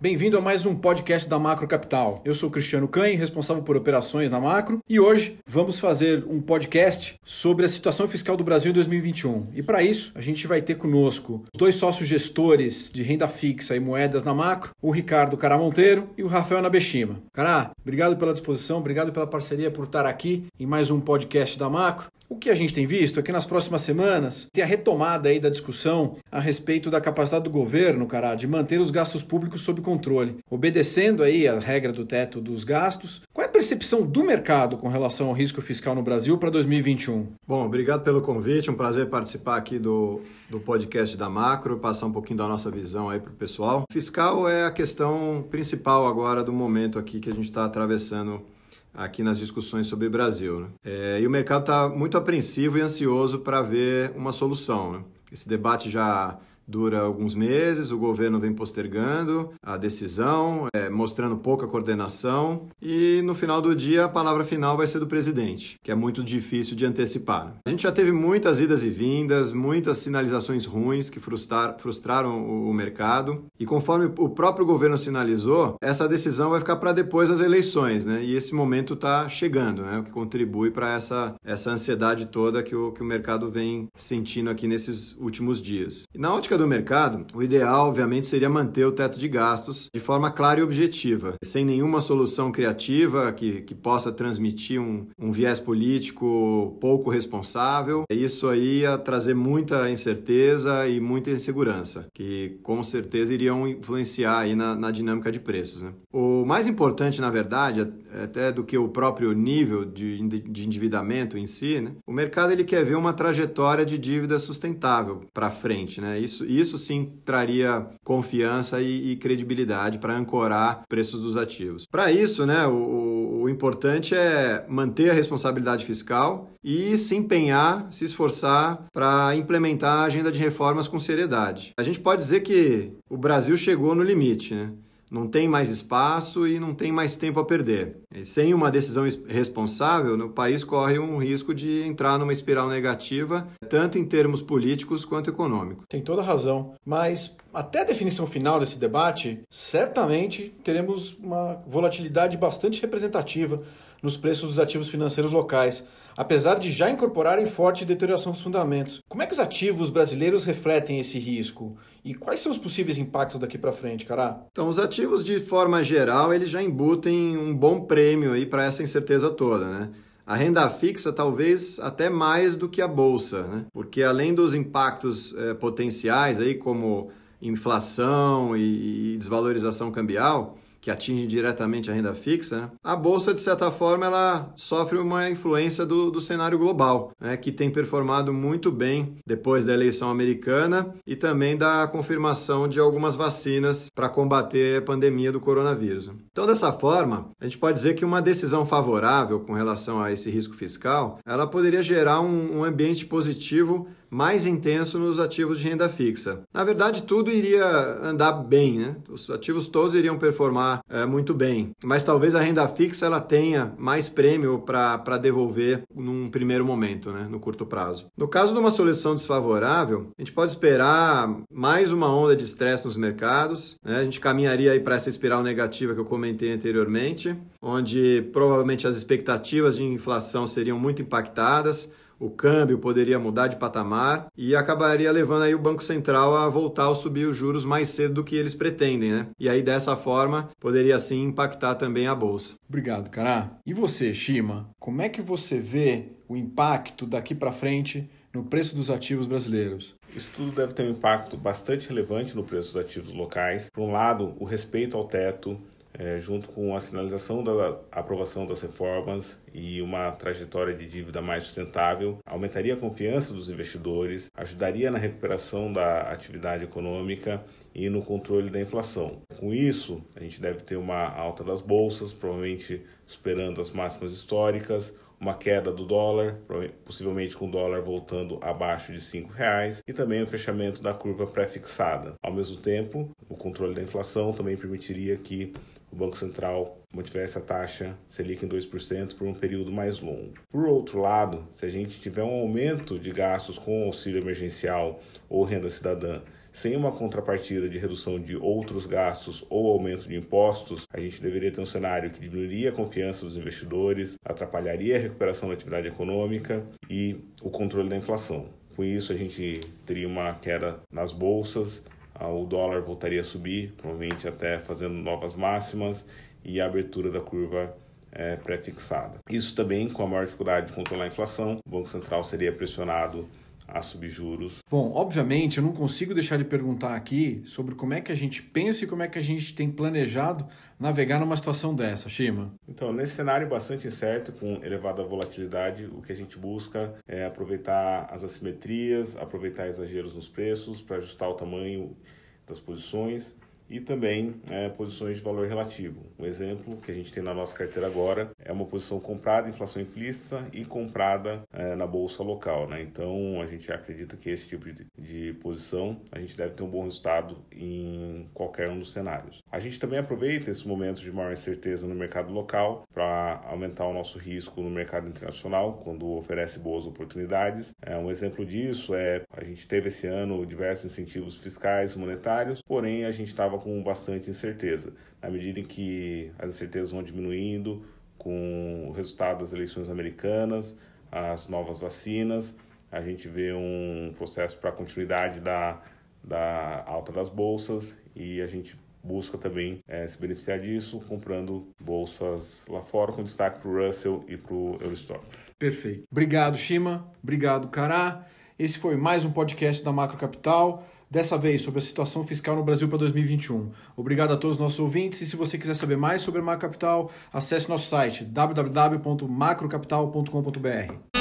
bem-vindo a mais um podcast da Macro Capital. Eu sou Cristiano Canhe, responsável por operações na Macro, e hoje vamos fazer um podcast sobre a situação fiscal do Brasil em 2021. E para isso, a gente vai ter conosco os dois sócios gestores de renda fixa e moedas na Macro, o Ricardo Cará Monteiro e o Rafael Nabeshima. Cará, obrigado pela disposição, obrigado pela parceria por estar aqui em mais um podcast da Macro. O que a gente tem visto é que nas próximas semanas tem a retomada aí da discussão a respeito da capacidade do governo, cara, de manter os gastos públicos sob controle, obedecendo aí a regra do teto dos gastos. Qual é a percepção do mercado com relação ao risco fiscal no Brasil para 2021? Bom, obrigado pelo convite, um prazer participar aqui do, do podcast da Macro, passar um pouquinho da nossa visão aí para o pessoal. Fiscal é a questão principal agora do momento aqui que a gente está atravessando aqui nas discussões sobre o Brasil. Né? É, e o mercado está muito apreensivo e ansioso para ver uma solução. Né? Esse debate já dura alguns meses, o governo vem postergando a decisão, é, mostrando pouca coordenação e no final do dia a palavra final vai ser do presidente, que é muito difícil de antecipar. A gente já teve muitas idas e vindas, muitas sinalizações ruins que frustrar, frustraram o, o mercado e conforme o próprio governo sinalizou, essa decisão vai ficar para depois das eleições, né? E esse momento está chegando, né? O que contribui para essa, essa ansiedade toda que o, que o mercado vem sentindo aqui nesses últimos dias. E na ótica do mercado, o ideal, obviamente, seria manter o teto de gastos de forma clara e objetiva, sem nenhuma solução criativa que, que possa transmitir um, um viés político pouco responsável. Isso aí ia trazer muita incerteza e muita insegurança, que com certeza iriam influenciar aí na, na dinâmica de preços. Né? O mais importante, na verdade, até do que o próprio nível de, de endividamento em si, né? o mercado ele quer ver uma trajetória de dívida sustentável para frente. Né? Isso, isso sim traria confiança e, e credibilidade para ancorar preços dos ativos. Para isso, né, o, o importante é manter a responsabilidade fiscal e se empenhar, se esforçar para implementar a agenda de reformas com seriedade. A gente pode dizer que o Brasil chegou no limite, né? Não tem mais espaço e não tem mais tempo a perder. E sem uma decisão responsável, o país corre um risco de entrar numa espiral negativa, tanto em termos políticos quanto econômicos. Tem toda razão, mas até a definição final desse debate, certamente teremos uma volatilidade bastante representativa nos preços dos ativos financeiros locais, apesar de já incorporarem forte deterioração dos fundamentos. Como é que os ativos brasileiros refletem esse risco? E quais são os possíveis impactos daqui para frente, cara? Então, os ativos de forma geral, eles já embutem um bom prêmio aí para essa incerteza toda, né? A renda fixa talvez até mais do que a bolsa, né? Porque além dos impactos é, potenciais aí como inflação e, e desvalorização cambial, que atinge diretamente a renda fixa, a bolsa, de certa forma, ela sofre uma influência do, do cenário global, né, que tem performado muito bem depois da eleição americana e também da confirmação de algumas vacinas para combater a pandemia do coronavírus. Então, dessa forma, a gente pode dizer que uma decisão favorável com relação a esse risco fiscal, ela poderia gerar um, um ambiente positivo mais intenso nos ativos de renda fixa. Na verdade, tudo iria andar bem, né? Os ativos todos iriam performar é, muito bem, mas talvez a renda fixa ela tenha mais prêmio para devolver num primeiro momento, né? no curto prazo. No caso de uma solução desfavorável, a gente pode esperar mais uma onda de estresse nos mercados, né? a gente caminharia aí para essa espiral negativa que eu comentei anteriormente, onde provavelmente as expectativas de inflação seriam muito impactadas, o câmbio poderia mudar de patamar e acabaria levando aí o Banco Central a voltar a subir os juros mais cedo do que eles pretendem, né? E aí dessa forma poderia sim impactar também a bolsa. Obrigado, Cará. E você, Shima, como é que você vê o impacto daqui para frente no preço dos ativos brasileiros? Isso tudo deve ter um impacto bastante relevante no preço dos ativos locais. Por um lado, o respeito ao teto, é, junto com a sinalização da aprovação das reformas e uma trajetória de dívida mais sustentável, aumentaria a confiança dos investidores, ajudaria na recuperação da atividade econômica e no controle da inflação. Com isso, a gente deve ter uma alta das bolsas, provavelmente superando as máximas históricas, uma queda do dólar, possivelmente com o dólar voltando abaixo de R$ reais, e também o fechamento da curva pré-fixada. Ao mesmo tempo, o controle da inflação também permitiria que o Banco Central mantivesse a taxa Selic em 2% por um período mais longo. Por outro lado, se a gente tiver um aumento de gastos com auxílio emergencial ou renda cidadã sem uma contrapartida de redução de outros gastos ou aumento de impostos, a gente deveria ter um cenário que diminuiria a confiança dos investidores, atrapalharia a recuperação da atividade econômica e o controle da inflação. Com isso, a gente teria uma queda nas bolsas, o dólar voltaria a subir, provavelmente até fazendo novas máximas e a abertura da curva é, pré-fixada. Isso também, com a maior dificuldade de controlar a inflação, o Banco Central seria pressionado a subir juros. Bom, obviamente eu não consigo deixar de perguntar aqui sobre como é que a gente pensa e como é que a gente tem planejado navegar numa situação dessa, Shima. Então, nesse cenário bastante incerto, com elevada volatilidade, o que a gente busca é aproveitar as assimetrias, aproveitar exageros nos preços para ajustar o tamanho das posições e também é, posições de valor relativo. Um exemplo que a gente tem na nossa carteira agora é uma posição comprada, inflação implícita e comprada é, na bolsa local. Né? Então a gente acredita que esse tipo de, de, posição a gente deve ter um bom resultado em qualquer um dos cenários. A gente também aproveita esses momentos de maior incerteza no mercado local para aumentar o nosso risco no mercado internacional quando oferece boas oportunidades. É, um exemplo disso é a gente teve esse ano diversos incentivos fiscais monetários, porém a gente estava com bastante incerteza. À medida em que as incertezas vão diminuindo, com o resultado das eleições americanas, as novas vacinas, a gente vê um processo para a continuidade da, da alta das bolsas e a gente busca também é, se beneficiar disso comprando bolsas lá fora, com destaque para o Russell e para o Eurostox. Perfeito. Obrigado, Shima. Obrigado, Cará. Esse foi mais um podcast da Macro Capital dessa vez sobre a situação fiscal no Brasil para 2021. Obrigado a todos os nossos ouvintes e se você quiser saber mais sobre a Macro Capital, acesse nosso site www.macrocapital.com.br.